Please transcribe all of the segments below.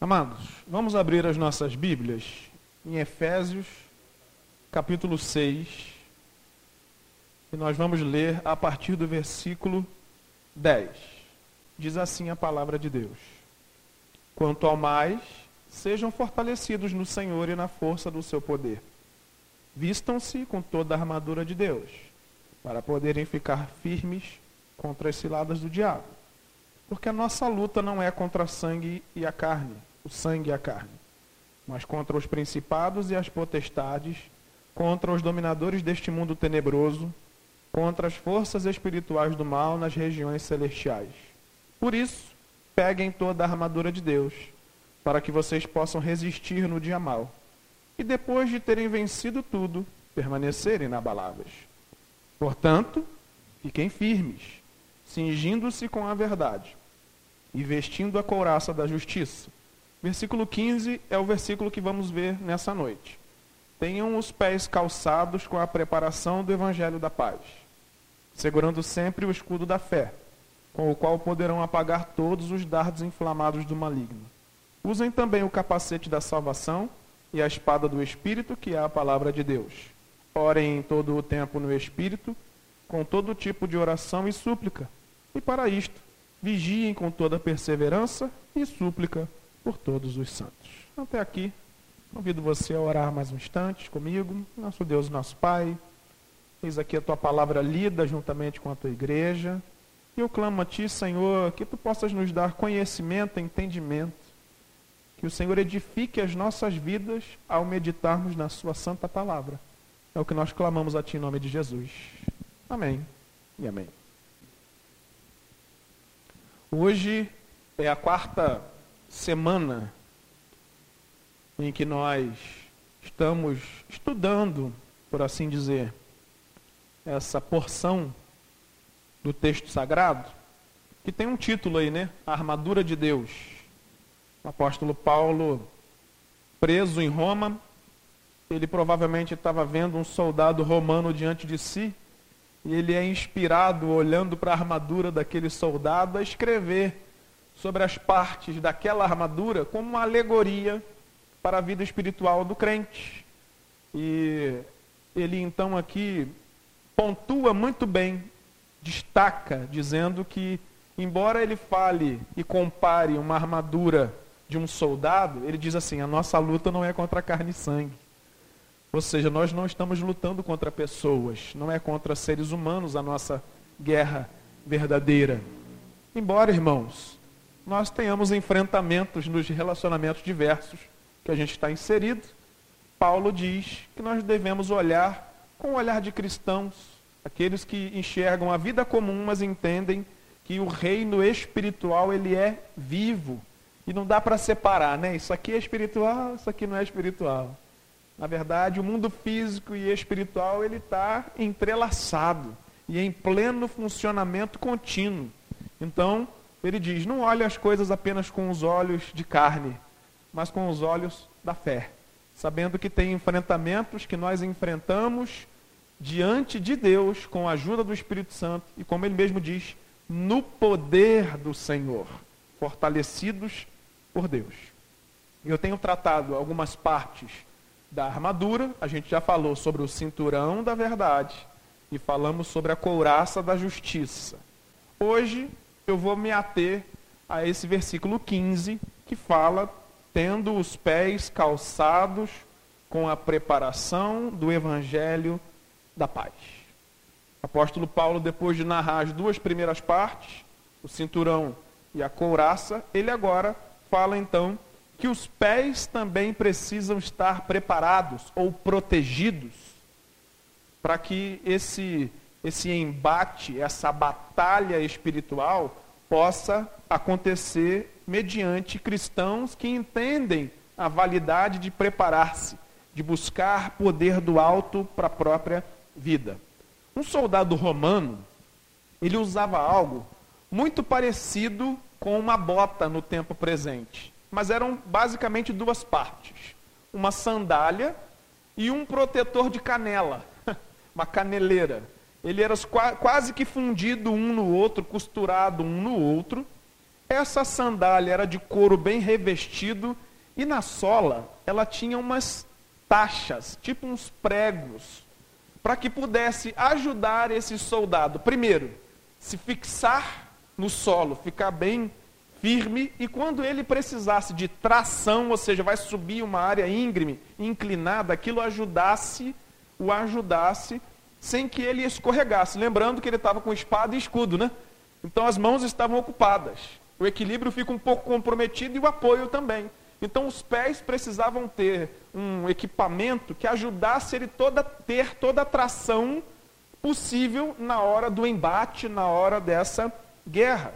Amados, vamos abrir as nossas Bíblias em Efésios, capítulo 6, e nós vamos ler a partir do versículo 10. Diz assim a palavra de Deus: Quanto ao mais, sejam fortalecidos no Senhor e na força do seu poder. Vistam-se com toda a armadura de Deus, para poderem ficar firmes contra as ciladas do diabo. Porque a nossa luta não é contra sangue e a carne o sangue e a carne, mas contra os principados e as potestades, contra os dominadores deste mundo tenebroso, contra as forças espirituais do mal nas regiões celestiais. Por isso, peguem toda a armadura de Deus, para que vocês possam resistir no dia mal, e depois de terem vencido tudo, permanecerem inabaláveis. Portanto, fiquem firmes, cingindo-se com a verdade e vestindo a couraça da justiça Versículo 15 é o versículo que vamos ver nessa noite. Tenham os pés calçados com a preparação do evangelho da paz, segurando sempre o escudo da fé, com o qual poderão apagar todos os dardos inflamados do maligno. Usem também o capacete da salvação e a espada do Espírito, que é a palavra de Deus. Orem em todo o tempo no Espírito, com todo tipo de oração e súplica. E para isto, vigiem com toda perseverança e súplica por todos os santos. Até aqui, convido você a orar mais um instante comigo. Nosso Deus, nosso Pai, eis aqui a tua palavra lida juntamente com a tua igreja. E eu clamo a ti, Senhor, que tu possas nos dar conhecimento, entendimento. Que o Senhor edifique as nossas vidas ao meditarmos na sua santa palavra. É o que nós clamamos a ti em nome de Jesus. Amém e amém. Hoje é a quarta semana em que nós estamos estudando, por assim dizer, essa porção do texto sagrado, que tem um título aí, né? A armadura de Deus. O apóstolo Paulo, preso em Roma, ele provavelmente estava vendo um soldado romano diante de si, e ele é inspirado, olhando para a armadura daquele soldado, a escrever sobre as partes daquela armadura como uma alegoria para a vida espiritual do crente. E ele então aqui pontua muito bem, destaca, dizendo que, embora ele fale e compare uma armadura de um soldado, ele diz assim: a nossa luta não é contra carne e sangue. Ou seja, nós não estamos lutando contra pessoas, não é contra seres humanos a nossa guerra verdadeira. Embora, irmãos, nós tenhamos enfrentamentos nos relacionamentos diversos que a gente está inserido, Paulo diz que nós devemos olhar com o olhar de cristãos, aqueles que enxergam a vida comum, mas entendem que o reino espiritual ele é vivo e não dá para separar, né? Isso aqui é espiritual, isso aqui não é espiritual. Na verdade, o mundo físico e espiritual ele está entrelaçado e em pleno funcionamento contínuo. Então, ele diz: não olhe as coisas apenas com os olhos de carne, mas com os olhos da fé, sabendo que tem enfrentamentos que nós enfrentamos diante de Deus com a ajuda do Espírito Santo e, como ele mesmo diz, no poder do Senhor, fortalecidos por Deus. Eu tenho tratado algumas partes da armadura, a gente já falou sobre o cinturão da verdade e falamos sobre a couraça da justiça. Hoje eu vou me ater a esse versículo 15, que fala: tendo os pés calçados com a preparação do evangelho da paz. Apóstolo Paulo, depois de narrar as duas primeiras partes, o cinturão e a couraça, ele agora fala então que os pés também precisam estar preparados ou protegidos para que esse esse embate, essa batalha espiritual possa acontecer mediante cristãos que entendem a validade de preparar-se, de buscar poder do alto para a própria vida. Um soldado romano, ele usava algo muito parecido com uma bota no tempo presente, mas eram basicamente duas partes: uma sandália e um protetor de canela, uma caneleira. Ele era quase que fundido um no outro, costurado um no outro. Essa sandália era de couro bem revestido e na sola ela tinha umas taxas, tipo uns pregos, para que pudesse ajudar esse soldado, primeiro, se fixar no solo, ficar bem firme, e quando ele precisasse de tração, ou seja, vai subir uma área íngreme, inclinada, aquilo ajudasse, o ajudasse, sem que ele escorregasse. Lembrando que ele estava com espada e escudo, né? Então as mãos estavam ocupadas. O equilíbrio fica um pouco comprometido e o apoio também. Então os pés precisavam ter um equipamento que ajudasse ele toda, ter toda a tração possível na hora do embate, na hora dessa guerra.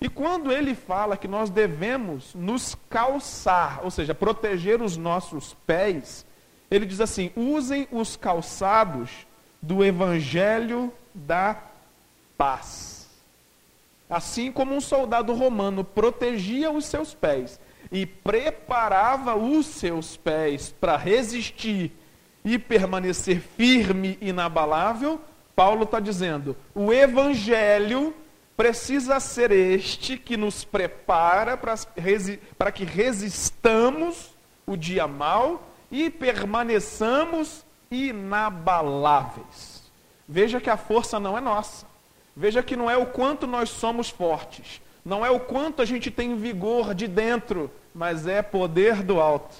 E quando ele fala que nós devemos nos calçar, ou seja, proteger os nossos pés, ele diz assim: usem os calçados do evangelho da paz. Assim como um soldado romano protegia os seus pés e preparava os seus pés para resistir e permanecer firme e inabalável, Paulo está dizendo: o evangelho precisa ser este que nos prepara para que resistamos o dia mal e permaneçamos inabaláveis. Veja que a força não é nossa. Veja que não é o quanto nós somos fortes, não é o quanto a gente tem vigor de dentro, mas é poder do alto.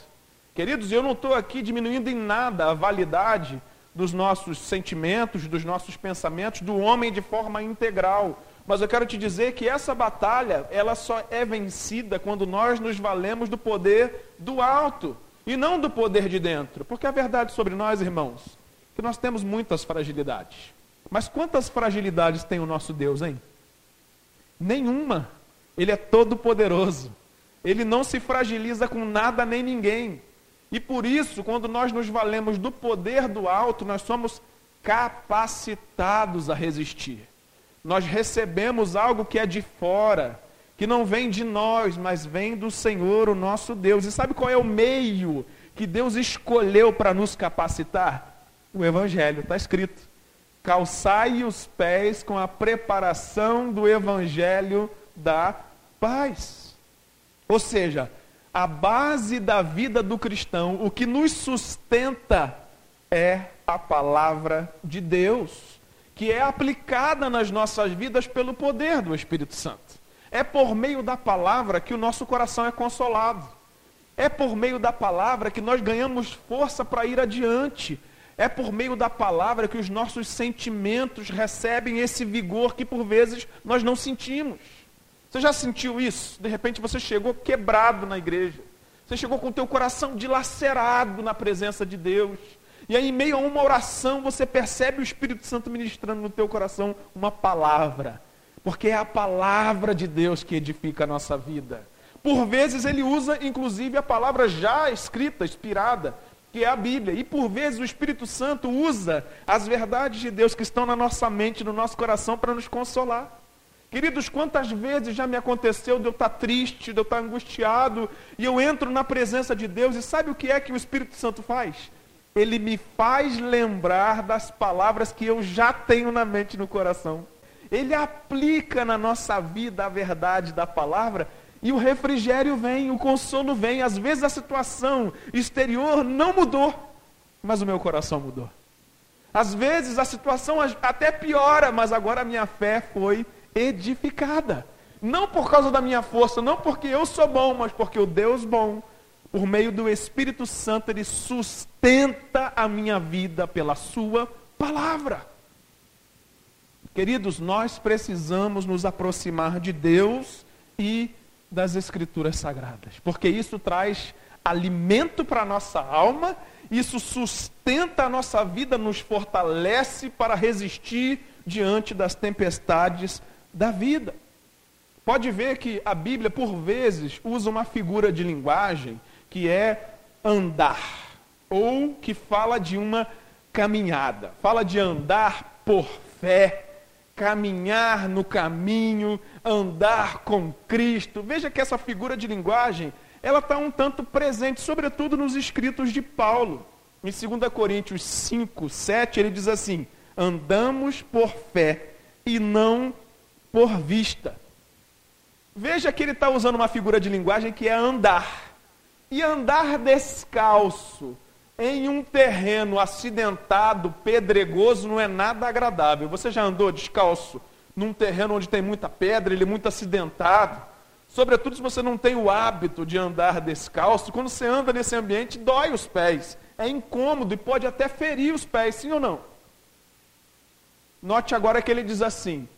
Queridos, eu não estou aqui diminuindo em nada a validade dos nossos sentimentos, dos nossos pensamentos, do homem de forma integral. Mas eu quero te dizer que essa batalha, ela só é vencida quando nós nos valemos do poder do alto e não do poder de dentro. Porque a verdade sobre nós, irmãos, que nós temos muitas fragilidades. Mas quantas fragilidades tem o nosso Deus, hein? Nenhuma. Ele é todo poderoso. Ele não se fragiliza com nada nem ninguém. E por isso, quando nós nos valemos do poder do alto, nós somos capacitados a resistir. Nós recebemos algo que é de fora, que não vem de nós, mas vem do Senhor, o nosso Deus. E sabe qual é o meio que Deus escolheu para nos capacitar? O Evangelho, está escrito. Calçai os pés com a preparação do Evangelho da paz. Ou seja, a base da vida do cristão, o que nos sustenta é a palavra de Deus, que é aplicada nas nossas vidas pelo poder do Espírito Santo. É por meio da palavra que o nosso coração é consolado. É por meio da palavra que nós ganhamos força para ir adiante. É por meio da palavra que os nossos sentimentos recebem esse vigor que por vezes nós não sentimos. Você já sentiu isso? De repente você chegou quebrado na igreja. Você chegou com o teu coração dilacerado na presença de Deus. E aí, em meio a uma oração, você percebe o Espírito Santo ministrando no teu coração uma palavra. Porque é a palavra de Deus que edifica a nossa vida. Por vezes ele usa, inclusive, a palavra já escrita, inspirada, que é a Bíblia. E por vezes o Espírito Santo usa as verdades de Deus que estão na nossa mente, no nosso coração, para nos consolar. Queridos, quantas vezes já me aconteceu de eu estar triste, de eu estar angustiado, e eu entro na presença de Deus, e sabe o que é que o Espírito Santo faz? Ele me faz lembrar das palavras que eu já tenho na mente e no coração. Ele aplica na nossa vida a verdade da palavra, e o refrigério vem, o consolo vem. Às vezes a situação exterior não mudou, mas o meu coração mudou. Às vezes a situação até piora, mas agora a minha fé foi edificada. Não por causa da minha força, não porque eu sou bom, mas porque o Deus bom, por meio do Espírito Santo, ele sustenta a minha vida pela sua palavra. Queridos, nós precisamos nos aproximar de Deus e das Escrituras Sagradas, porque isso traz alimento para a nossa alma, isso sustenta a nossa vida, nos fortalece para resistir diante das tempestades da vida. Pode ver que a Bíblia, por vezes, usa uma figura de linguagem que é andar, ou que fala de uma caminhada. Fala de andar por fé, caminhar no caminho, andar com Cristo. Veja que essa figura de linguagem, ela está um tanto presente, sobretudo nos escritos de Paulo. Em 2 Coríntios 5, 7, ele diz assim: andamos por fé e não por vista. Veja que ele está usando uma figura de linguagem que é andar. E andar descalço em um terreno acidentado, pedregoso, não é nada agradável. Você já andou descalço num terreno onde tem muita pedra, ele é muito acidentado? Sobretudo se você não tem o hábito de andar descalço, quando você anda nesse ambiente, dói os pés. É incômodo e pode até ferir os pés, sim ou não? Note agora que ele diz assim: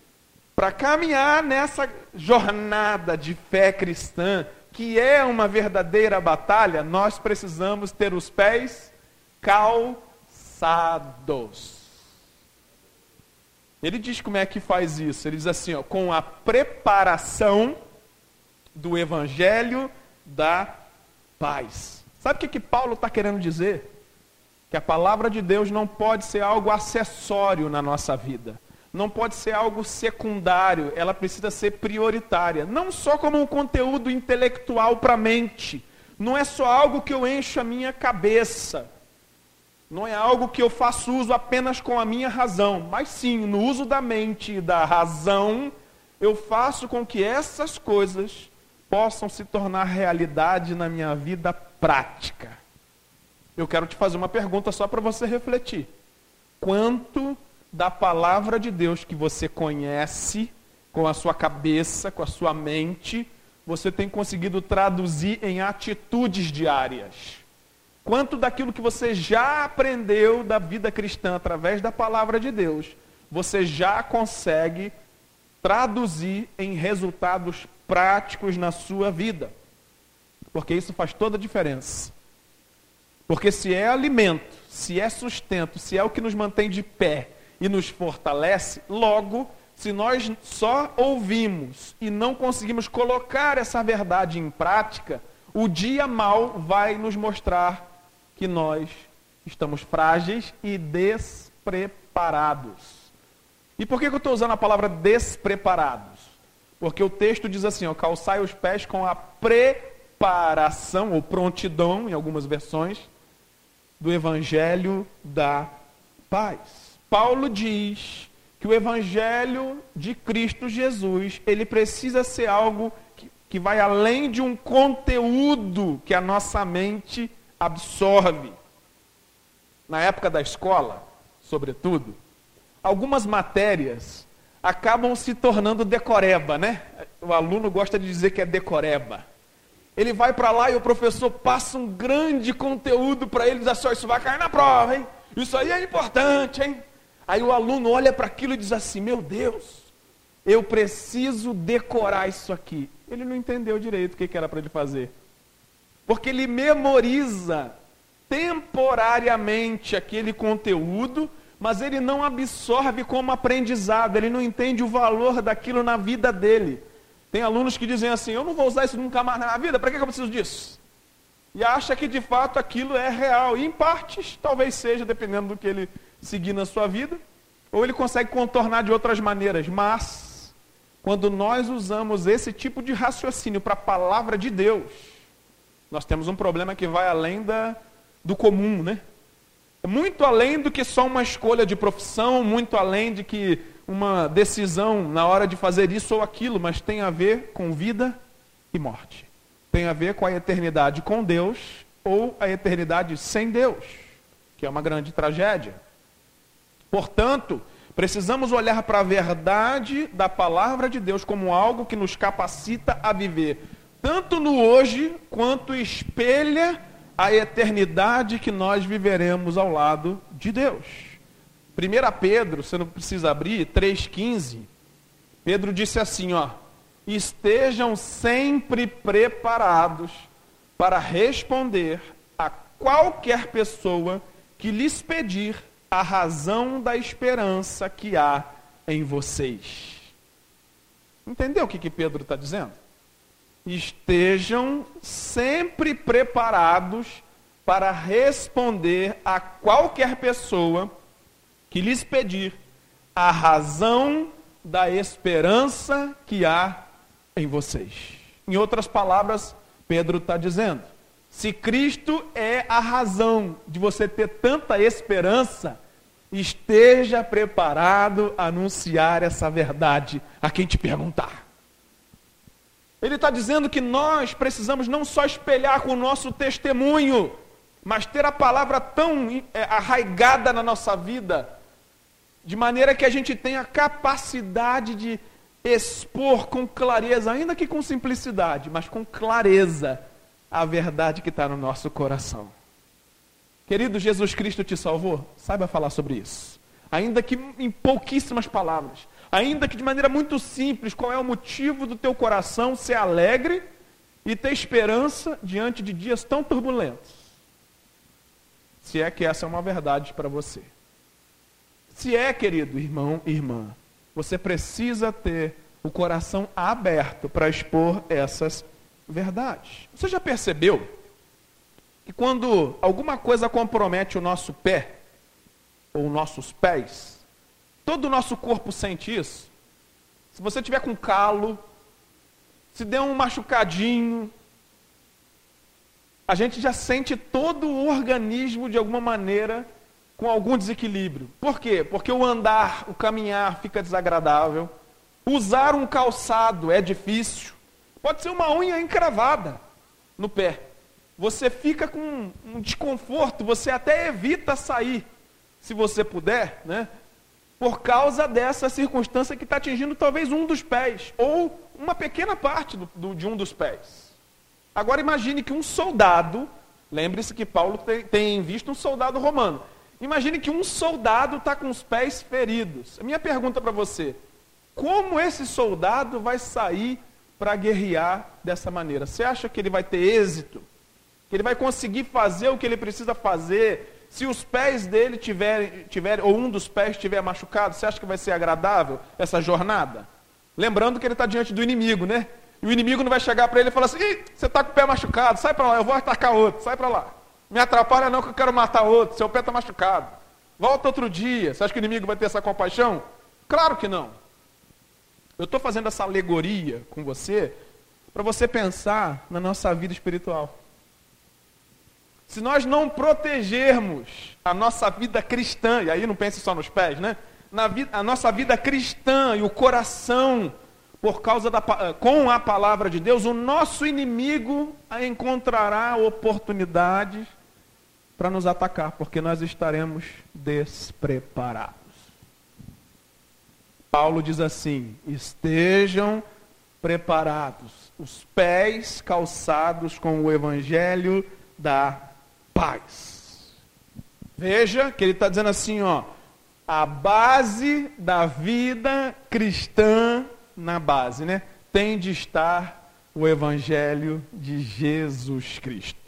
para caminhar nessa jornada de fé cristã, que é uma verdadeira batalha, nós precisamos ter os pés calçados. Ele diz como é que faz isso. Ele diz assim, ó, com a preparação do evangelho da paz. Sabe o que, que Paulo está querendo dizer? Que a palavra de Deus não pode ser algo acessório na nossa vida. Não pode ser algo secundário, ela precisa ser prioritária. Não só como um conteúdo intelectual para a mente. Não é só algo que eu encho a minha cabeça. Não é algo que eu faço uso apenas com a minha razão. Mas sim, no uso da mente e da razão, eu faço com que essas coisas possam se tornar realidade na minha vida prática. Eu quero te fazer uma pergunta só para você refletir. Quanto da palavra de Deus que você conhece com a sua cabeça, com a sua mente, você tem conseguido traduzir em atitudes diárias? Quanto daquilo que você já aprendeu da vida cristã através da palavra de Deus, você já consegue traduzir em resultados práticos na sua vida. Porque isso faz toda a diferença. Porque se é alimento, se é sustento, se é o que nos mantém de pé e nos fortalece, logo, se nós só ouvimos e não conseguimos colocar essa verdade em prática, o dia mal vai nos mostrar que nós estamos frágeis e despreparados. E por que eu estou usando a palavra despreparados? Porque o texto diz assim: ó, calçai os pés com a preparação, ou prontidão, em algumas versões, do evangelho da paz. Paulo diz que o evangelho de Cristo Jesus, ele precisa ser algo que, que vai além de um conteúdo que a nossa mente absorve. Na época da escola, sobretudo, algumas matérias acabam se tornando decoreba, né? O aluno gosta de dizer que é decoreba. Ele vai para lá e o professor passa um grande conteúdo para ele, diz assim, isso vai cair na prova, hein? Isso aí é importante, hein? Aí o aluno olha para aquilo e diz assim, meu Deus, eu preciso decorar isso aqui. Ele não entendeu direito o que era para ele fazer. Porque ele memoriza temporariamente aquele conteúdo mas ele não absorve como aprendizado, ele não entende o valor daquilo na vida dele. Tem alunos que dizem assim: Eu não vou usar isso nunca mais na vida, para que eu preciso disso? E acha que de fato aquilo é real. E em partes, talvez seja, dependendo do que ele seguir na sua vida, ou ele consegue contornar de outras maneiras. Mas, quando nós usamos esse tipo de raciocínio para a palavra de Deus, nós temos um problema que vai além da, do comum, né? muito além do que só uma escolha de profissão, muito além de que uma decisão na hora de fazer isso ou aquilo, mas tem a ver com vida e morte. Tem a ver com a eternidade com Deus ou a eternidade sem Deus, que é uma grande tragédia. Portanto, precisamos olhar para a verdade da palavra de Deus como algo que nos capacita a viver tanto no hoje quanto espelha a eternidade que nós viveremos ao lado de Deus. 1 Pedro, você não precisa abrir, 3,15. Pedro disse assim: ó, estejam sempre preparados para responder a qualquer pessoa que lhes pedir a razão da esperança que há em vocês. Entendeu o que, que Pedro está dizendo? estejam sempre preparados para responder a qualquer pessoa que lhes pedir a razão da esperança que há em vocês. Em outras palavras, Pedro está dizendo: se Cristo é a razão de você ter tanta esperança, esteja preparado a anunciar essa verdade a quem te perguntar. Ele está dizendo que nós precisamos não só espelhar com o nosso testemunho, mas ter a palavra tão é, arraigada na nossa vida, de maneira que a gente tenha capacidade de expor com clareza, ainda que com simplicidade, mas com clareza, a verdade que está no nosso coração. Querido, Jesus Cristo te salvou? Saiba falar sobre isso. Ainda que em pouquíssimas palavras. Ainda que de maneira muito simples, qual é o motivo do teu coração ser alegre e ter esperança diante de dias tão turbulentos? Se é que essa é uma verdade para você. Se é, querido irmão e irmã, você precisa ter o coração aberto para expor essas verdades. Você já percebeu que quando alguma coisa compromete o nosso pé, ou nossos pés, todo o nosso corpo sente isso? Se você tiver com calo, se der um machucadinho, a gente já sente todo o organismo de alguma maneira com algum desequilíbrio. Por quê? Porque o andar, o caminhar fica desagradável. Usar um calçado é difícil. Pode ser uma unha encravada no pé você fica com um desconforto, você até evita sair, se você puder, né? Por causa dessa circunstância que está atingindo talvez um dos pés, ou uma pequena parte do, do, de um dos pés. Agora imagine que um soldado, lembre-se que Paulo tem, tem visto um soldado romano. Imagine que um soldado está com os pés feridos. A minha pergunta para você: como esse soldado vai sair para guerrear dessa maneira? Você acha que ele vai ter êxito? que ele vai conseguir fazer o que ele precisa fazer. Se os pés dele tiverem, tiverem ou um dos pés estiver machucado, você acha que vai ser agradável essa jornada? Lembrando que ele está diante do inimigo, né? E o inimigo não vai chegar para ele e falar assim: você está com o pé machucado, sai para lá, eu vou atacar outro, sai para lá. Me atrapalha não que eu quero matar outro, seu pé está machucado. Volta outro dia. Você acha que o inimigo vai ter essa compaixão? Claro que não. Eu estou fazendo essa alegoria com você para você pensar na nossa vida espiritual. Se nós não protegermos a nossa vida cristã, e aí não pense só nos pés, né? Na vida, a nossa vida cristã e o coração, por causa da, com a palavra de Deus, o nosso inimigo encontrará oportunidades para nos atacar, porque nós estaremos despreparados. Paulo diz assim: estejam preparados, os pés calçados com o evangelho da paz. Veja que ele está dizendo assim, ó, a base da vida cristã na base, né? Tem de estar o evangelho de Jesus Cristo.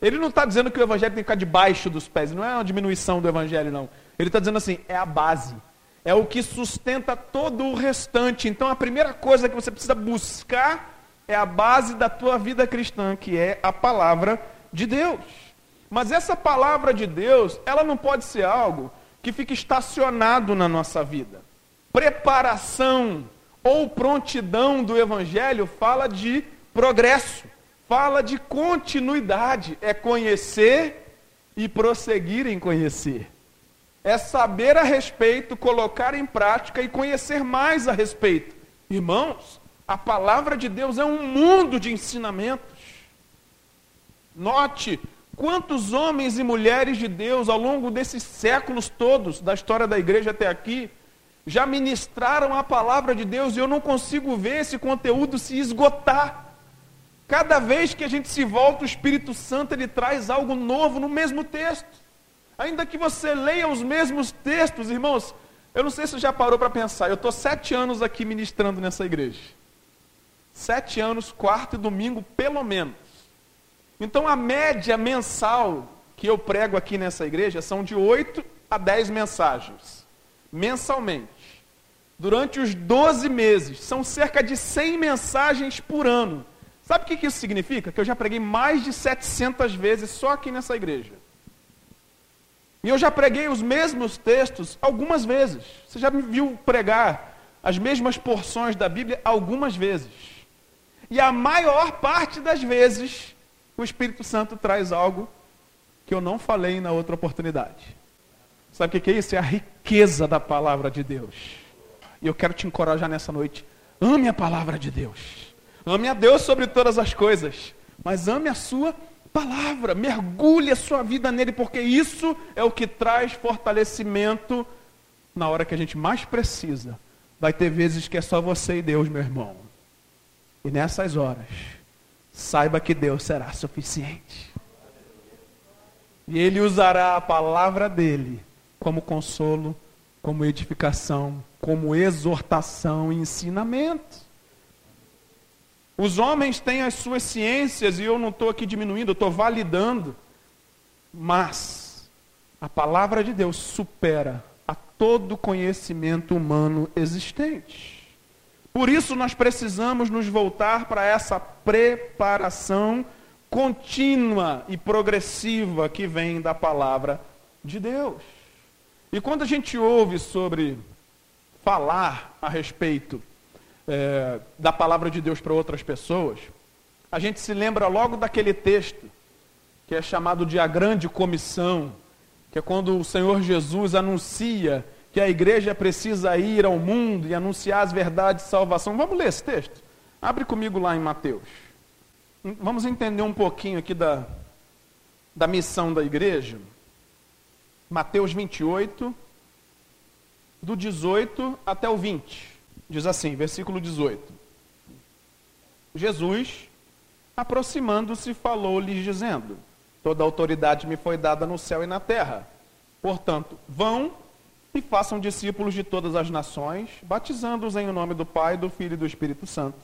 Ele não está dizendo que o evangelho tem que ficar debaixo dos pés, não é uma diminuição do evangelho, não. Ele está dizendo assim, é a base. É o que sustenta todo o restante. Então a primeira coisa que você precisa buscar é a base da tua vida cristã, que é a palavra de Deus. Mas essa palavra de Deus, ela não pode ser algo que fique estacionado na nossa vida. Preparação ou prontidão do evangelho fala de progresso, fala de continuidade, é conhecer e prosseguir em conhecer. É saber a respeito, colocar em prática e conhecer mais a respeito. Irmãos, a palavra de Deus é um mundo de ensinamentos. Note Quantos homens e mulheres de Deus, ao longo desses séculos todos, da história da igreja até aqui, já ministraram a palavra de Deus e eu não consigo ver esse conteúdo se esgotar. Cada vez que a gente se volta, o Espírito Santo ele traz algo novo no mesmo texto. Ainda que você leia os mesmos textos, irmãos, eu não sei se você já parou para pensar, eu estou sete anos aqui ministrando nessa igreja. Sete anos, quarto e domingo, pelo menos. Então a média mensal que eu prego aqui nessa igreja são de 8 a 10 mensagens, mensalmente. Durante os 12 meses, são cerca de 100 mensagens por ano. Sabe o que isso significa? Que eu já preguei mais de 700 vezes só aqui nessa igreja. E eu já preguei os mesmos textos algumas vezes. Você já me viu pregar as mesmas porções da Bíblia algumas vezes. E a maior parte das vezes o Espírito Santo traz algo que eu não falei na outra oportunidade. Sabe o que é isso? É a riqueza da palavra de Deus. E eu quero te encorajar nessa noite. Ame a palavra de Deus. Ame a Deus sobre todas as coisas, mas ame a sua mergulhe a sua vida nele, porque isso é o que traz fortalecimento na hora que a gente mais precisa. Vai ter vezes que é só você e Deus, meu irmão. E nessas horas, saiba que Deus será suficiente. E Ele usará a palavra dele como consolo, como edificação, como exortação e ensinamento. Os homens têm as suas ciências, e eu não estou aqui diminuindo, eu estou validando, mas a palavra de Deus supera a todo conhecimento humano existente. Por isso nós precisamos nos voltar para essa preparação contínua e progressiva que vem da palavra de Deus. E quando a gente ouve sobre falar a respeito é, da palavra de Deus para outras pessoas, a gente se lembra logo daquele texto que é chamado de a grande comissão, que é quando o Senhor Jesus anuncia que a igreja precisa ir ao mundo e anunciar as verdades de salvação. Vamos ler esse texto? Abre comigo lá em Mateus. Vamos entender um pouquinho aqui da, da missão da igreja. Mateus 28, do 18 até o 20. Diz assim, versículo 18. Jesus, aproximando-se, falou-lhes, dizendo: Toda autoridade me foi dada no céu e na terra. Portanto, vão e façam discípulos de todas as nações, batizando-os em nome do Pai, do Filho e do Espírito Santo,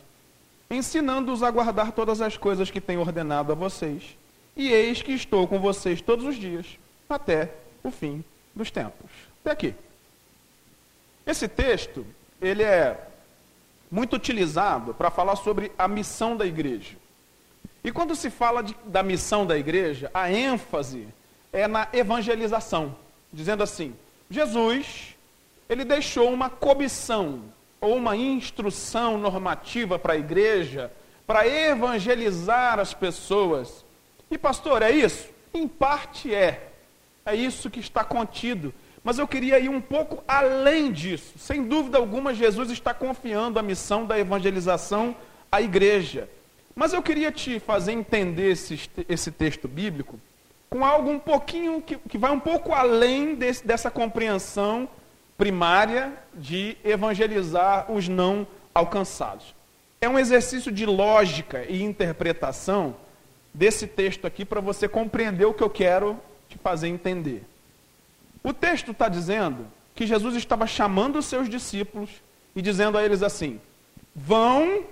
ensinando-os a guardar todas as coisas que tenho ordenado a vocês. E eis que estou com vocês todos os dias, até o fim dos tempos. Até aqui. Esse texto, ele é muito utilizado para falar sobre a missão da igreja. E quando se fala de, da missão da igreja, a ênfase é na evangelização, dizendo assim: Jesus, ele deixou uma comissão ou uma instrução normativa para a igreja para evangelizar as pessoas. E pastor, é isso? Em parte é. É isso que está contido. Mas eu queria ir um pouco além disso. Sem dúvida alguma, Jesus está confiando a missão da evangelização à igreja. Mas eu queria te fazer entender esse, esse texto bíblico com algo um pouquinho que, que vai um pouco além desse, dessa compreensão primária de evangelizar os não alcançados. É um exercício de lógica e interpretação desse texto aqui para você compreender o que eu quero te fazer entender. O texto está dizendo que Jesus estava chamando os seus discípulos e dizendo a eles assim: vão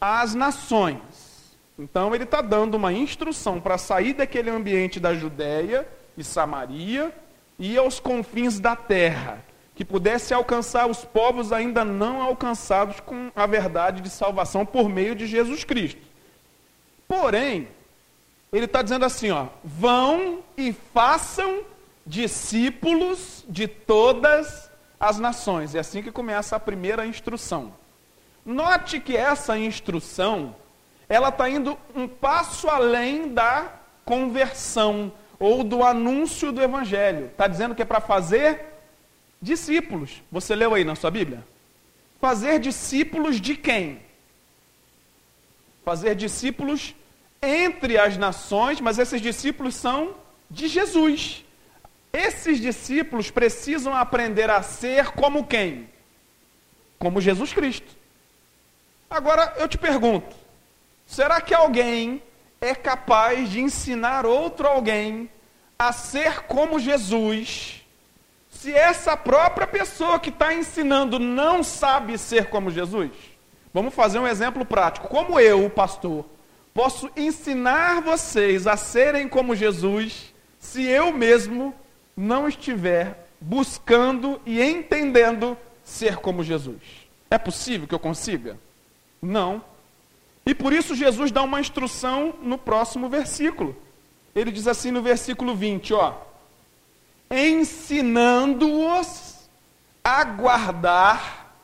às nações então ele está dando uma instrução para sair daquele ambiente da Judéia e Samaria e ir aos confins da terra, que pudesse alcançar os povos ainda não alcançados com a verdade de salvação por meio de Jesus Cristo. Porém, ele está dizendo assim: ó, vão e façam discípulos de todas as nações. É assim que começa a primeira instrução. Note que essa instrução ela está indo um passo além da conversão ou do anúncio do evangelho. Está dizendo que é para fazer discípulos. Você leu aí na sua Bíblia? Fazer discípulos de quem? Fazer discípulos entre as nações, mas esses discípulos são de Jesus. Esses discípulos precisam aprender a ser como quem? Como Jesus Cristo. Agora eu te pergunto: Será que alguém é capaz de ensinar outro alguém a ser como Jesus, se essa própria pessoa que está ensinando não sabe ser como Jesus? Vamos fazer um exemplo prático. Como eu, pastor, posso ensinar vocês a serem como Jesus, se eu mesmo não estiver buscando e entendendo ser como Jesus? É possível que eu consiga? Não. E por isso Jesus dá uma instrução no próximo versículo. Ele diz assim no versículo 20, ó: ensinando-os a guardar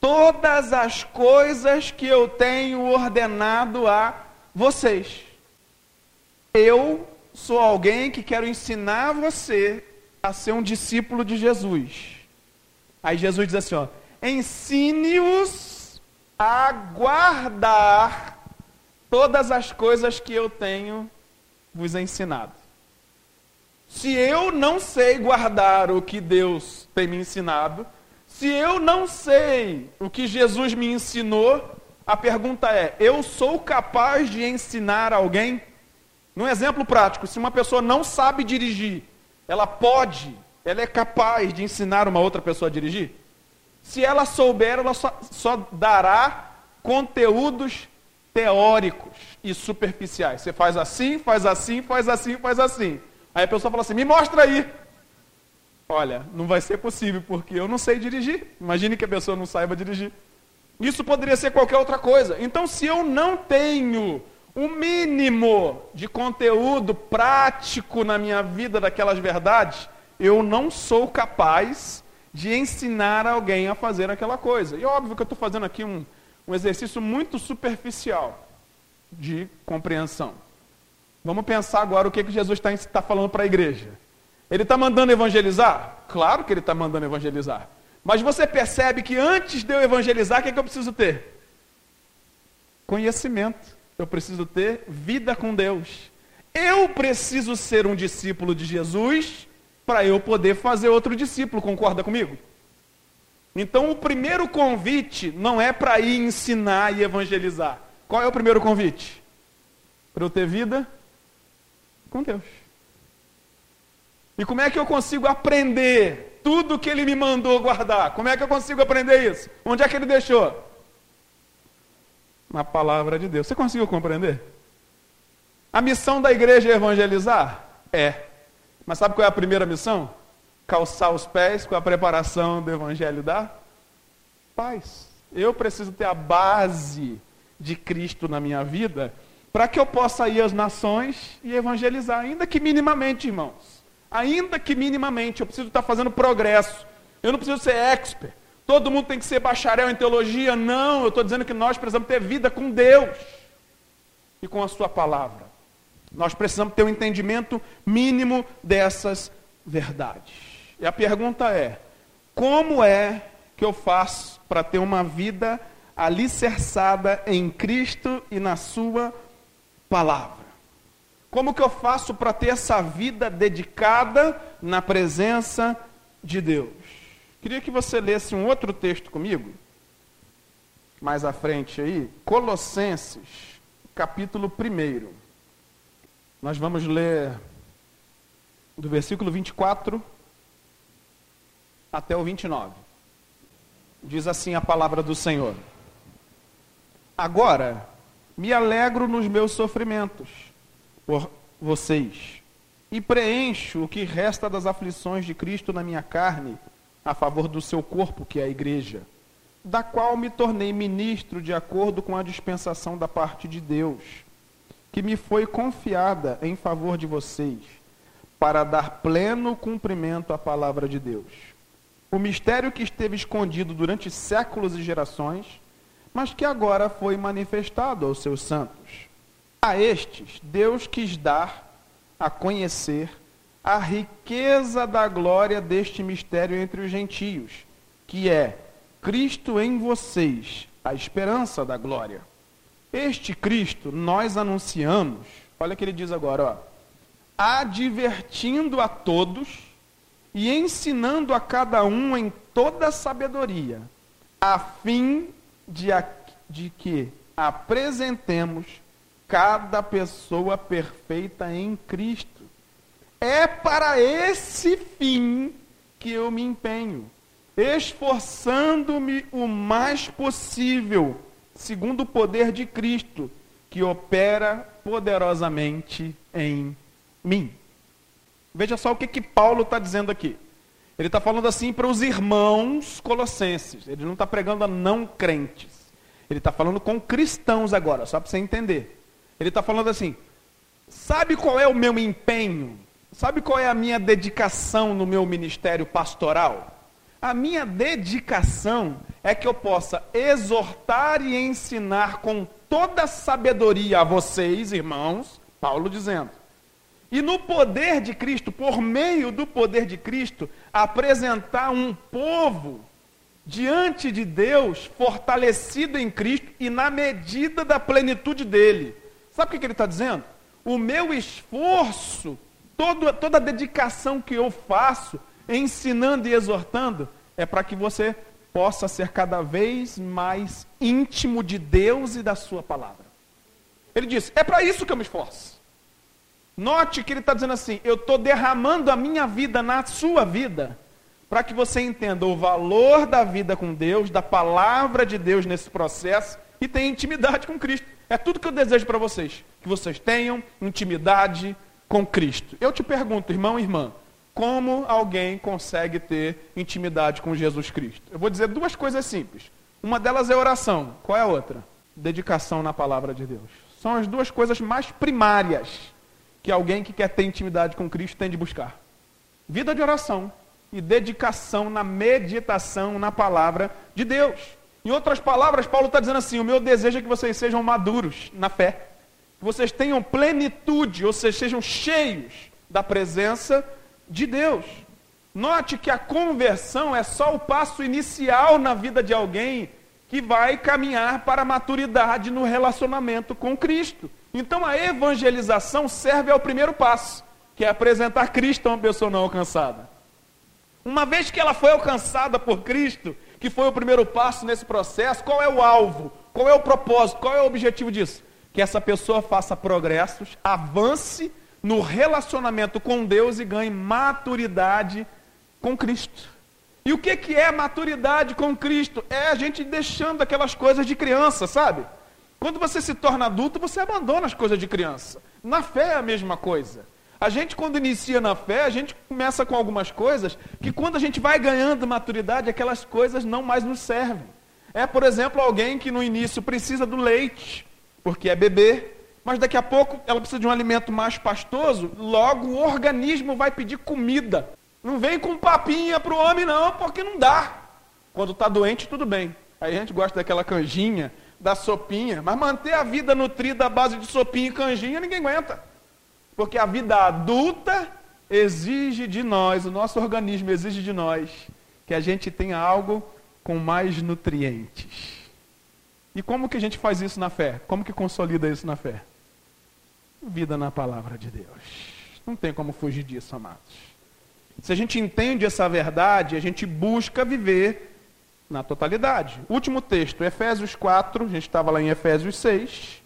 todas as coisas que eu tenho ordenado a vocês. Eu sou alguém que quero ensinar você a ser um discípulo de Jesus. Aí Jesus diz assim, ó: ensine-os a guardar todas as coisas que eu tenho vos ensinado. Se eu não sei guardar o que Deus tem me ensinado, se eu não sei o que Jesus me ensinou, a pergunta é: eu sou capaz de ensinar alguém? Num exemplo prático, se uma pessoa não sabe dirigir, ela pode, ela é capaz de ensinar uma outra pessoa a dirigir? Se ela souber, ela só, só dará conteúdos teóricos e superficiais. Você faz assim, faz assim, faz assim, faz assim. Aí a pessoa fala assim: me mostra aí. Olha, não vai ser possível, porque eu não sei dirigir. Imagine que a pessoa não saiba dirigir. Isso poderia ser qualquer outra coisa. Então, se eu não tenho o mínimo de conteúdo prático na minha vida daquelas verdades, eu não sou capaz de ensinar alguém a fazer aquela coisa. E óbvio que eu estou fazendo aqui um, um exercício muito superficial de compreensão. Vamos pensar agora o que, que Jesus está tá falando para a igreja. Ele está mandando evangelizar? Claro que ele está mandando evangelizar. Mas você percebe que antes de eu evangelizar, o que, é que eu preciso ter? Conhecimento. Eu preciso ter vida com Deus. Eu preciso ser um discípulo de Jesus para eu poder fazer outro discípulo, concorda comigo? Então o primeiro convite não é para ir ensinar e evangelizar. Qual é o primeiro convite? Para eu ter vida com Deus. E como é que eu consigo aprender tudo que ele me mandou guardar? Como é que eu consigo aprender isso? Onde é que ele deixou? Na palavra de Deus. Você conseguiu compreender? A missão da igreja é evangelizar? É. Mas sabe qual é a primeira missão? Calçar os pés com a preparação do evangelho da paz. Eu preciso ter a base de Cristo na minha vida para que eu possa ir às nações e evangelizar, ainda que minimamente, irmãos. Ainda que minimamente, eu preciso estar fazendo progresso. Eu não preciso ser expert. Todo mundo tem que ser bacharel em teologia. Não, eu estou dizendo que nós precisamos ter vida com Deus e com a Sua palavra. Nós precisamos ter um entendimento mínimo dessas verdades. E a pergunta é: como é que eu faço para ter uma vida alicerçada em Cristo e na Sua palavra? Como que eu faço para ter essa vida dedicada na presença de Deus? Queria que você lesse um outro texto comigo, mais à frente aí, Colossenses, capítulo 1. Nós vamos ler do versículo 24 até o 29. Diz assim a palavra do Senhor: Agora me alegro nos meus sofrimentos por vocês, e preencho o que resta das aflições de Cristo na minha carne, a favor do seu corpo, que é a igreja, da qual me tornei ministro de acordo com a dispensação da parte de Deus, que me foi confiada em favor de vocês, para dar pleno cumprimento à palavra de Deus. O mistério que esteve escondido durante séculos e gerações, mas que agora foi manifestado aos seus santos a estes, Deus quis dar a conhecer a riqueza da glória deste mistério entre os gentios, que é Cristo em vocês, a esperança da glória. Este Cristo nós anunciamos, olha o que ele diz agora, ó, advertindo a todos e ensinando a cada um em toda sabedoria, a fim de, a, de que apresentemos cada pessoa perfeita em Cristo. É para esse fim que eu me empenho, esforçando-me o mais possível, segundo o poder de Cristo, que opera poderosamente em mim. Veja só o que, que Paulo está dizendo aqui. Ele está falando assim para os irmãos colossenses. Ele não está pregando a não crentes. Ele está falando com cristãos agora, só para você entender. Ele está falando assim: sabe qual é o meu empenho? Sabe qual é a minha dedicação no meu ministério pastoral? A minha dedicação é que eu possa exortar e ensinar com toda sabedoria a vocês, irmãos, Paulo dizendo. E no poder de Cristo, por meio do poder de Cristo, apresentar um povo diante de Deus, fortalecido em Cristo e na medida da plenitude dele. Sabe o que ele está dizendo? O meu esforço, todo, toda a dedicação que eu faço, ensinando e exortando, é para que você possa ser cada vez mais íntimo de Deus e da Sua palavra. Ele diz: é para isso que eu me esforço. Note que ele está dizendo assim: eu estou derramando a minha vida na sua vida para que você entenda o valor da vida com Deus, da palavra de Deus nesse processo e tenha intimidade com Cristo. É tudo que eu desejo para vocês, que vocês tenham intimidade com Cristo. Eu te pergunto, irmão e irmã, como alguém consegue ter intimidade com Jesus Cristo? Eu vou dizer duas coisas simples. Uma delas é oração. Qual é a outra? Dedicação na palavra de Deus. São as duas coisas mais primárias que alguém que quer ter intimidade com Cristo tem de buscar. Vida de oração e dedicação na meditação na palavra de Deus. Em outras palavras, Paulo está dizendo assim: o meu desejo é que vocês sejam maduros na fé, que vocês tenham plenitude, ou seja, sejam cheios da presença de Deus. Note que a conversão é só o passo inicial na vida de alguém que vai caminhar para a maturidade no relacionamento com Cristo. Então a evangelização serve ao primeiro passo, que é apresentar Cristo a uma pessoa não alcançada. Uma vez que ela foi alcançada por Cristo, que foi o primeiro passo nesse processo, qual é o alvo? Qual é o propósito? Qual é o objetivo disso? Que essa pessoa faça progressos, avance no relacionamento com Deus e ganhe maturidade com Cristo. E o que, que é maturidade com Cristo? É a gente deixando aquelas coisas de criança, sabe? Quando você se torna adulto, você abandona as coisas de criança. Na fé é a mesma coisa. A gente, quando inicia na fé, a gente começa com algumas coisas que, quando a gente vai ganhando maturidade, aquelas coisas não mais nos servem. É, por exemplo, alguém que no início precisa do leite, porque é bebê, mas daqui a pouco ela precisa de um alimento mais pastoso, logo o organismo vai pedir comida. Não vem com papinha para o homem, não, porque não dá. Quando está doente, tudo bem. Aí a gente gosta daquela canjinha, da sopinha, mas manter a vida nutrida à base de sopinha e canjinha, ninguém aguenta. Porque a vida adulta exige de nós, o nosso organismo exige de nós, que a gente tenha algo com mais nutrientes. E como que a gente faz isso na fé? Como que consolida isso na fé? Vida na palavra de Deus. Não tem como fugir disso, amados. Se a gente entende essa verdade, a gente busca viver na totalidade. Último texto, Efésios 4, a gente estava lá em Efésios 6.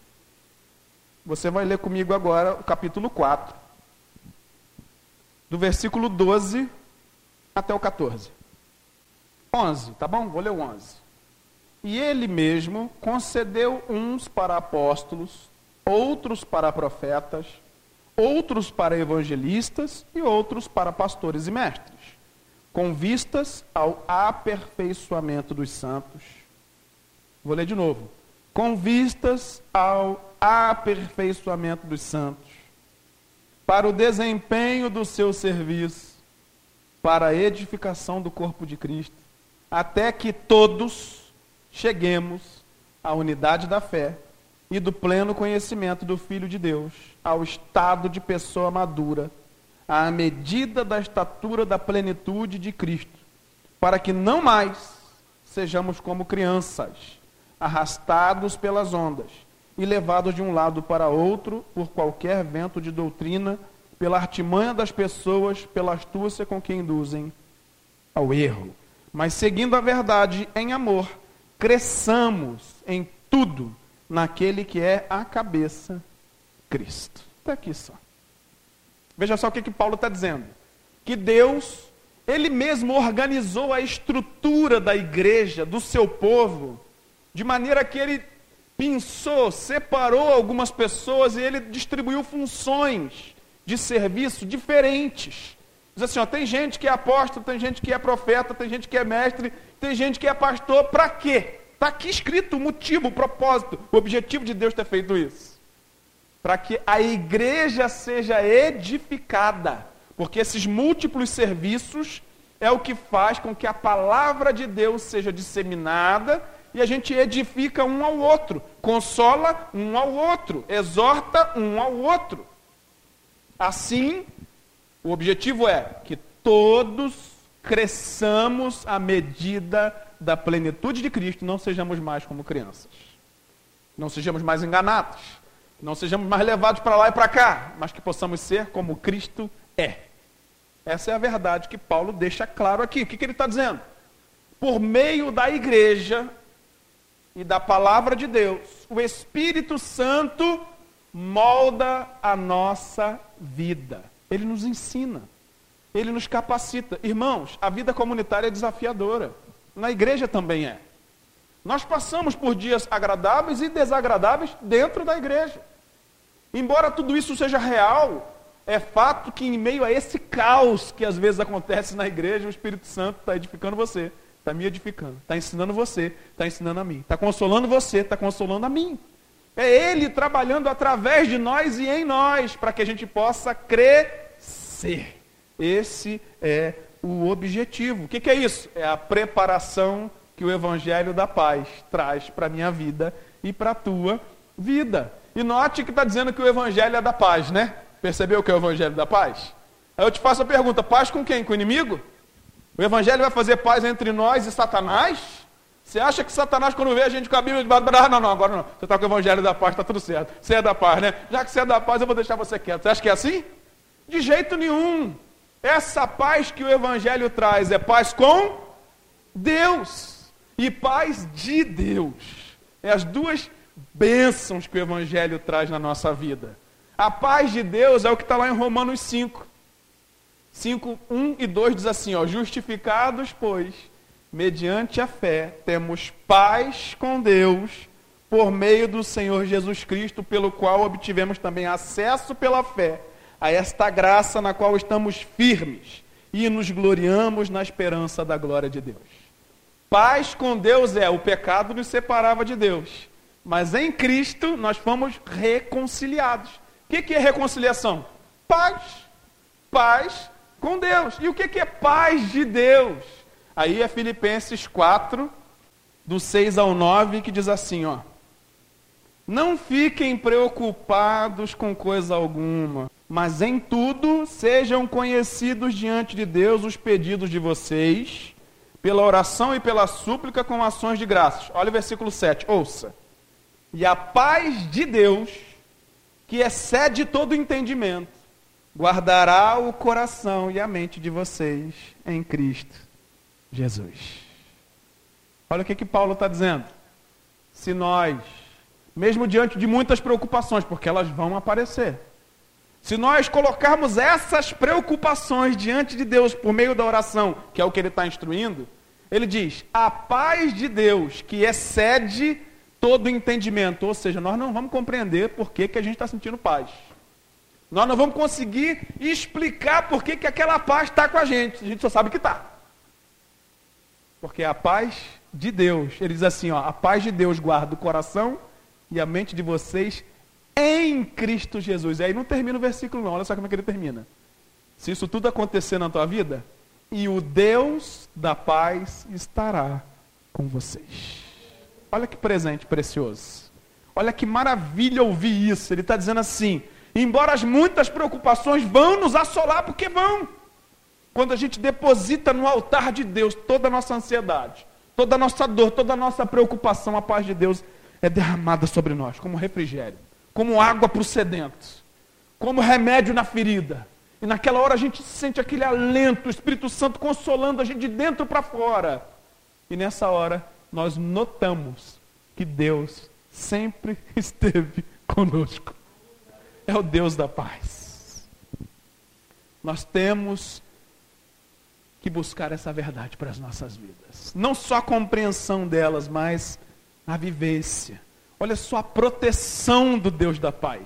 Você vai ler comigo agora o capítulo 4, do versículo 12 até o 14. 11, tá bom? Vou ler o 11. E ele mesmo concedeu uns para apóstolos, outros para profetas, outros para evangelistas e outros para pastores e mestres, com vistas ao aperfeiçoamento dos santos. Vou ler de novo. Com vistas ao aperfeiçoamento dos santos, para o desempenho do seu serviço, para a edificação do corpo de Cristo, até que todos cheguemos à unidade da fé e do pleno conhecimento do Filho de Deus, ao estado de pessoa madura, à medida da estatura da plenitude de Cristo, para que não mais sejamos como crianças, arrastados pelas ondas e levados de um lado para outro por qualquer vento de doutrina, pela artimanha das pessoas, pela astúcia com que induzem ao erro. Mas seguindo a verdade em amor, cresçamos em tudo naquele que é a cabeça, Cristo. Está aqui só. Veja só o que, que Paulo está dizendo. Que Deus, Ele mesmo organizou a estrutura da igreja, do seu povo, de maneira que Ele pensou, separou algumas pessoas e ele distribuiu funções de serviço diferentes. Diz assim, ó, tem gente que é apóstolo, tem gente que é profeta, tem gente que é mestre, tem gente que é pastor, para quê? Está aqui escrito o motivo, o propósito, o objetivo de Deus ter feito isso. Para que a igreja seja edificada. Porque esses múltiplos serviços é o que faz com que a palavra de Deus seja disseminada e a gente edifica um ao outro, consola um ao outro, exorta um ao outro. Assim, o objetivo é que todos cresçamos à medida da plenitude de Cristo, não sejamos mais como crianças. Não sejamos mais enganados. Não sejamos mais levados para lá e para cá, mas que possamos ser como Cristo é. Essa é a verdade que Paulo deixa claro aqui. O que, que ele está dizendo? Por meio da igreja e da palavra de Deus, o Espírito Santo molda a nossa vida. Ele nos ensina. Ele nos capacita. Irmãos, a vida comunitária é desafiadora. Na igreja também é. Nós passamos por dias agradáveis e desagradáveis dentro da igreja. Embora tudo isso seja real, é fato que em meio a esse caos que às vezes acontece na igreja, o Espírito Santo está edificando você, está me edificando, está ensinando você, está ensinando a mim, está consolando você, está consolando a mim. É Ele trabalhando através de nós e em nós, para que a gente possa crescer. Esse é o objetivo. O que, que é isso? É a preparação que o Evangelho da Paz traz para a minha vida e para a tua vida. E note que está dizendo que o Evangelho é da paz, né? Percebeu que é o Evangelho da paz? Aí eu te faço a pergunta: paz com quem? Com o inimigo? O Evangelho vai fazer paz entre nós e Satanás? Você acha que Satanás, quando vê a gente com a Bíblia, vai ah, não, não, agora não. Você está com o Evangelho da paz, está tudo certo. Você é da paz, né? Já que você é da paz, eu vou deixar você quieto. Você acha que é assim? De jeito nenhum. Essa paz que o Evangelho traz é paz com Deus e paz de Deus. É as duas bênçãos que o Evangelho traz na nossa vida. A paz de Deus é o que está lá em Romanos 5. 5, 1 e 2 diz assim: ó, Justificados, pois, mediante a fé, temos paz com Deus por meio do Senhor Jesus Cristo, pelo qual obtivemos também acesso pela fé a esta graça na qual estamos firmes e nos gloriamos na esperança da glória de Deus. Paz com Deus é o pecado nos separava de Deus, mas em Cristo nós fomos reconciliados. O que é reconciliação? Paz. Paz com Deus. E o que é paz de Deus? Aí é Filipenses 4, do 6 ao 9, que diz assim, ó. Não fiquem preocupados com coisa alguma, mas em tudo sejam conhecidos diante de Deus os pedidos de vocês, pela oração e pela súplica com ações de graças. Olha o versículo 7, ouça. E a paz de Deus, que excede todo entendimento, guardará o coração e a mente de vocês em Cristo Jesus. Olha o que, que Paulo está dizendo. Se nós, mesmo diante de muitas preocupações, porque elas vão aparecer, se nós colocarmos essas preocupações diante de Deus por meio da oração, que é o que ele está instruindo, ele diz: a paz de Deus que excede todo entendimento, ou seja, nós não vamos compreender por que, que a gente está sentindo paz. Nós não vamos conseguir explicar por que, que aquela paz está com a gente. A gente só sabe que está. Porque a paz de Deus, ele diz assim, ó, a paz de Deus guarda o coração e a mente de vocês em Cristo Jesus. E aí não termina o versículo não, olha só como é que ele termina. Se isso tudo acontecer na tua vida, e o Deus da paz estará com vocês. Olha que presente precioso. Olha que maravilha ouvir isso. Ele está dizendo assim: embora as muitas preocupações vão nos assolar, porque vão. Quando a gente deposita no altar de Deus toda a nossa ansiedade, toda a nossa dor, toda a nossa preocupação, a paz de Deus é derramada sobre nós, como refrigério, como água para o sedento, como remédio na ferida. E naquela hora a gente sente aquele alento, o Espírito Santo consolando a gente de dentro para fora. E nessa hora nós notamos que Deus sempre esteve conosco. É o Deus da paz. Nós temos que buscar essa verdade para as nossas vidas. Não só a compreensão delas, mas a vivência. Olha só a proteção do Deus da paz.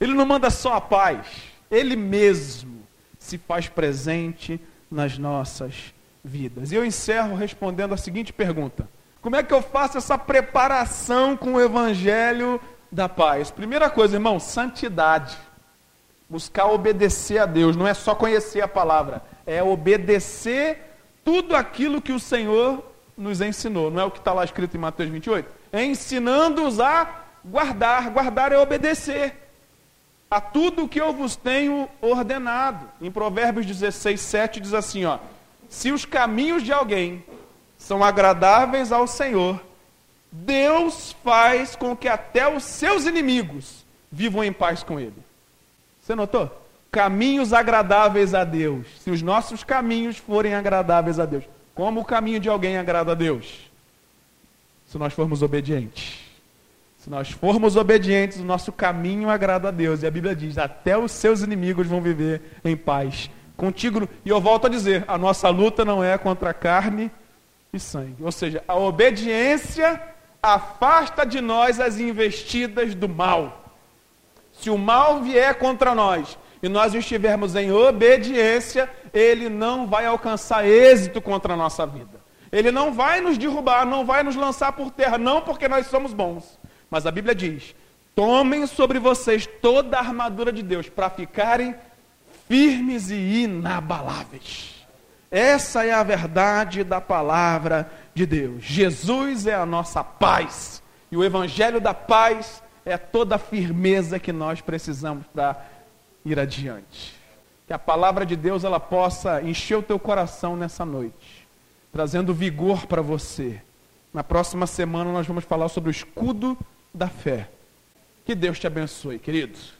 Ele não manda só a paz, ele mesmo se faz presente nas nossas vidas. E eu encerro respondendo a seguinte pergunta: Como é que eu faço essa preparação com o evangelho da paz? Primeira coisa, irmão, santidade. Buscar obedecer a Deus, não é só conhecer a palavra, é obedecer tudo aquilo que o Senhor nos ensinou. Não é o que está lá escrito em Mateus 28? É ensinando-os a guardar. Guardar é obedecer a tudo o que eu vos tenho ordenado. Em Provérbios 16, 7 diz assim: ó, se os caminhos de alguém são agradáveis ao Senhor, Deus faz com que até os seus inimigos vivam em paz com Ele. Você notou? Caminhos agradáveis a Deus. Se os nossos caminhos forem agradáveis a Deus, como o caminho de alguém agrada a Deus? Se nós formos obedientes. Se nós formos obedientes, o nosso caminho agrada a Deus. E a Bíblia diz: até os seus inimigos vão viver em paz contigo. E eu volto a dizer: a nossa luta não é contra carne e sangue. Ou seja, a obediência afasta de nós as investidas do mal. Se o mal vier contra nós e nós estivermos em obediência, ele não vai alcançar êxito contra a nossa vida. Ele não vai nos derrubar, não vai nos lançar por terra, não porque nós somos bons. Mas a Bíblia diz: tomem sobre vocês toda a armadura de Deus para ficarem firmes e inabaláveis. Essa é a verdade da palavra de Deus. Jesus é a nossa paz. E o evangelho da paz é toda a firmeza que nós precisamos para ir adiante. Que a palavra de Deus ela possa encher o teu coração nessa noite, trazendo vigor para você. Na próxima semana nós vamos falar sobre o escudo da fé. Que Deus te abençoe, queridos.